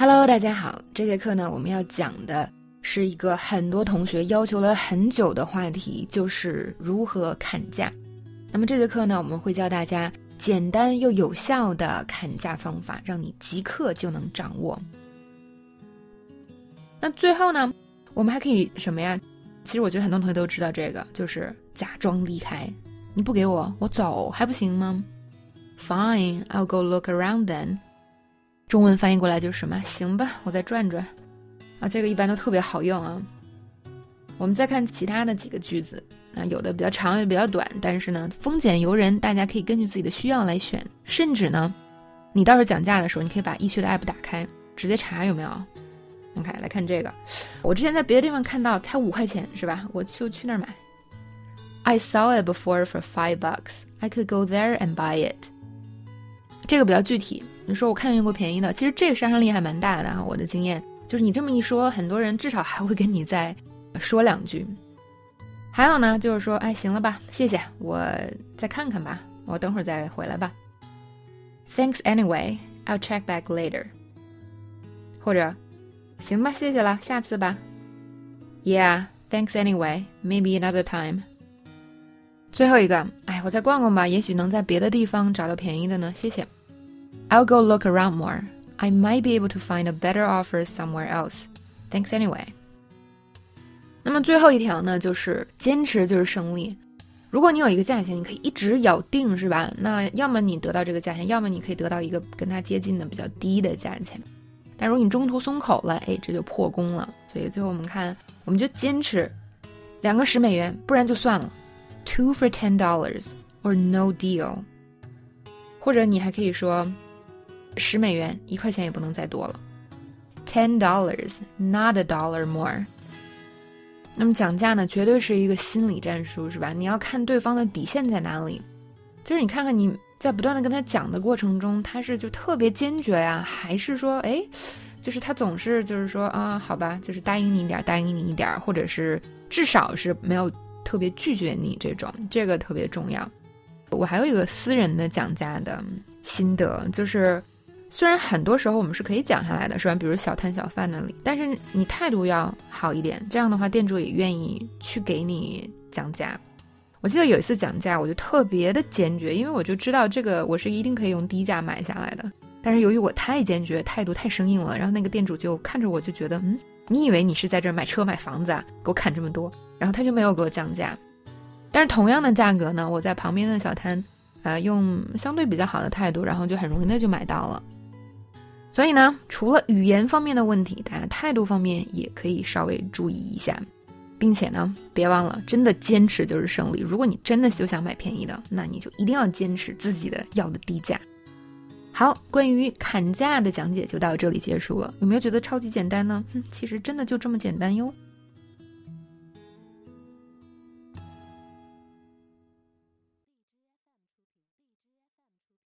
Hello，大家好。这节课呢，我们要讲的是一个很多同学要求了很久的话题，就是如何砍价。那么这节课呢，我们会教大家简单又有效的砍价方法，让你即刻就能掌握。那最后呢，我们还可以什么呀？其实我觉得很多同学都知道这个，就是假装离开。你不给我，我走还不行吗？Fine, I'll go look around then. 中文翻译过来就是什么？行吧，我再转转，啊，这个一般都特别好用啊。我们再看其他的几个句子，啊，有的比较长，有的比较短，但是呢，丰俭由人，大家可以根据自己的需要来选。甚至呢，你到时候讲价的时候，你可以把易趣的 app 打开，直接查有没有。OK，来看这个，我之前在别的地方看到才五块钱是吧？我就去那儿买。I saw it before for five bucks. I could go there and buy it. 这个比较具体。你说我看见过便宜的，其实这个杀伤力还蛮大的哈。我的经验就是，你这么一说，很多人至少还会跟你再说两句。还有呢，就是说，哎，行了吧，谢谢，我再看看吧，我等会儿再回来吧。Thanks anyway, I'll check back later。或者，行吧，谢谢了，下次吧。Yeah, thanks anyway, maybe another time。最后一个，哎，我再逛逛吧，也许能在别的地方找到便宜的呢，谢谢。I'll go look around more. I might be able to find a better offer somewhere else. Thanks anyway. 那么最后一条呢，就是坚持就是胜利。如果你有一个价钱，你可以一直咬定，是吧？那要么你得到这个价钱，要么你可以得到一个跟它接近的比较低的价钱。但如果你中途松口了，哎，这就破功了。所以最后我们看，我们就坚持两个十美元，不然就算了。Two for ten dollars or no deal。或者你还可以说。十美元，一块钱也不能再多了。Ten dollars, not a dollar more。那么讲价呢，绝对是一个心理战术，是吧？你要看对方的底线在哪里。就是你看看你在不断的跟他讲的过程中，他是就特别坚决呀，还是说，哎，就是他总是就是说啊，好吧，就是答应你一点，答应你一点，或者是至少是没有特别拒绝你这种，这个特别重要。我还有一个私人的讲价的心得，就是。虽然很多时候我们是可以讲下来的，是吧？比如小摊小贩那里，但是你态度要好一点，这样的话店主也愿意去给你讲价。我记得有一次讲价，我就特别的坚决，因为我就知道这个我是一定可以用低价买下来的。但是由于我太坚决，态度太生硬了，然后那个店主就看着我就觉得，嗯，你以为你是在这儿买车买房子啊？给我砍这么多，然后他就没有给我降价。但是同样的价格呢，我在旁边的小摊，呃，用相对比较好的态度，然后就很容易的就买到了。所以呢，除了语言方面的问题，大家态度方面也可以稍微注意一下，并且呢，别忘了，真的坚持就是胜利。如果你真的就想买便宜的，那你就一定要坚持自己的要的低价。好，关于砍价的讲解就到这里结束了。有没有觉得超级简单呢？其实真的就这么简单哟。